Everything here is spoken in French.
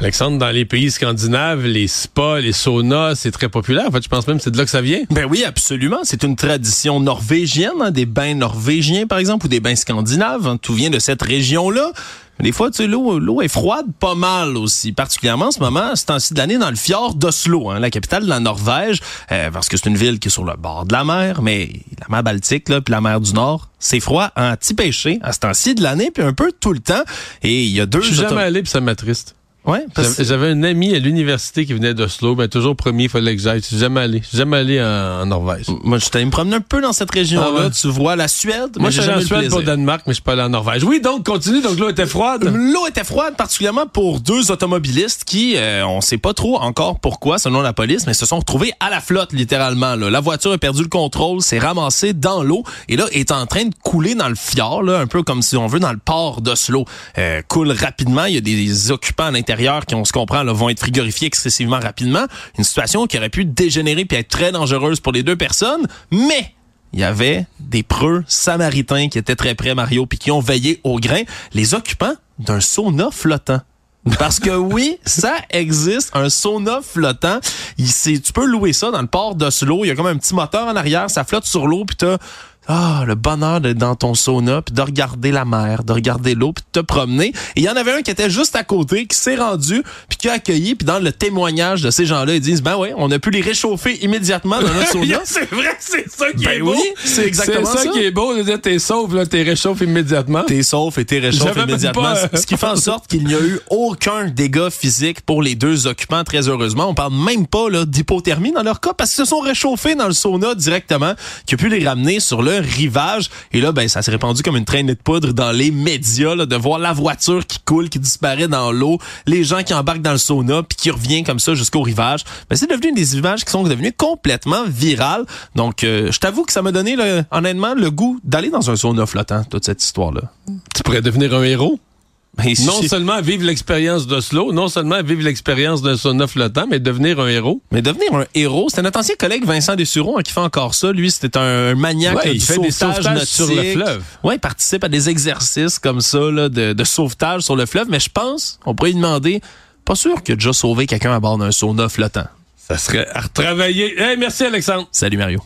Alexandre, dans les pays scandinaves, les spas, les saunas, c'est très populaire. En fait, je pense même que c'est de là que ça vient. Ben oui, absolument. C'est une tradition norvégienne, hein, des bains norvégiens, par exemple, ou des bains scandinaves. Hein. Tout vient de cette région-là. Des fois, tu sais, l'eau, l'eau est froide, pas mal aussi. Particulièrement en ce moment, c'est temps-ci de l'année dans le fjord d'Oslo, hein, la capitale de la Norvège, euh, parce que c'est une ville qui est sur le bord de la mer, mais la mer Baltique, là, puis la mer du Nord, c'est froid en petit pêché à ce temps-ci de l'année, puis un peu tout le temps. Et il y a deux... Je suis jamais allé, puis ça m'attriste. Ouais, J'avais un ami à l'université qui venait d'Oslo, mais toujours premier, il fallait que j'aille. Je suis jamais allé. Je suis jamais allé en, Norvège. Moi, je allé me promener un peu dans cette région-là. Ah tu vois la Suède. Moi, je suis en Suède pour Danemark, mais je suis pas allé en Norvège. Oui, donc, continue. Donc, l'eau était froide. L'eau était froide, particulièrement pour deux automobilistes qui, euh, on sait pas trop encore pourquoi, selon la police, mais se sont retrouvés à la flotte, littéralement. Là. La voiture a perdu le contrôle, s'est ramassée dans l'eau et là, est en train de couler dans le fjord, là, un peu comme si on veut dans le port d'Oslo. Euh, coule rapidement. Il y a des occupants à l'intérieur qui, on se comprend, vont être frigorifiés excessivement rapidement. Une situation qui aurait pu dégénérer puis être très dangereuse pour les deux personnes, mais il y avait des preux samaritains qui étaient très près, Mario, puis qui ont veillé au grain, les occupants d'un sauna flottant. Parce que oui, ça existe, un sauna flottant. Il, tu peux louer ça dans le port d'Oslo. Il y a comme un petit moteur en arrière, ça flotte sur l'eau, puis t'as ah, le bonheur d'être dans ton sauna, puis de regarder la mer, de regarder l'eau, puis de te promener. Et il y en avait un qui était juste à côté, qui s'est rendu, puis qui a accueilli, puis dans le témoignage de ces gens-là, ils disent, ben ouais, on a pu les réchauffer immédiatement dans notre sauna. c'est vrai, c'est ça qui ben est beau. Oui, c'est exactement ça. C'est ça, qui est beau, t'es sauf, là, t'es réchauffes immédiatement. T'es sauf et t'es réchauffes immédiatement. Ce qui fait en sorte qu'il n'y a eu aucun dégât physique pour les deux occupants, très heureusement. On parle même pas là d'hypothermie dans leur cas, parce qu'ils se sont réchauffés dans le sauna directement, qui a pu les ramener sur le rivage. Et là, ben, ça s'est répandu comme une traînée de poudre dans les médias, là, de voir la voiture qui coule, qui disparaît dans l'eau, les gens qui embarquent dans le sauna, puis qui revient comme ça jusqu'au rivage. Ben, c'est devenu des images qui sont devenues complètement virales. Donc, euh, je t'avoue que ça m'a donné, honnêtement, le goût d'aller dans un sauna flottant, toute cette histoire-là. Tu pourrais devenir un héros? Non seulement vivre l'expérience d'Oslo, non seulement vivre l'expérience d'un sauna flottant, mais devenir un héros. Mais devenir un héros, c'est notre ancien collègue Vincent Dessureau hein, qui fait encore ça. Lui, c'était un maniaque il fait des sauvetages sur le fleuve. Ouais, il participe à des exercices comme ça là, de, de sauvetage sur le fleuve. Mais je pense, on pourrait lui demander, pas sûr qu'il a déjà sauvé quelqu'un à bord d'un sauna flottant. Ça serait à retravailler. Hey, merci Alexandre. Salut Mario.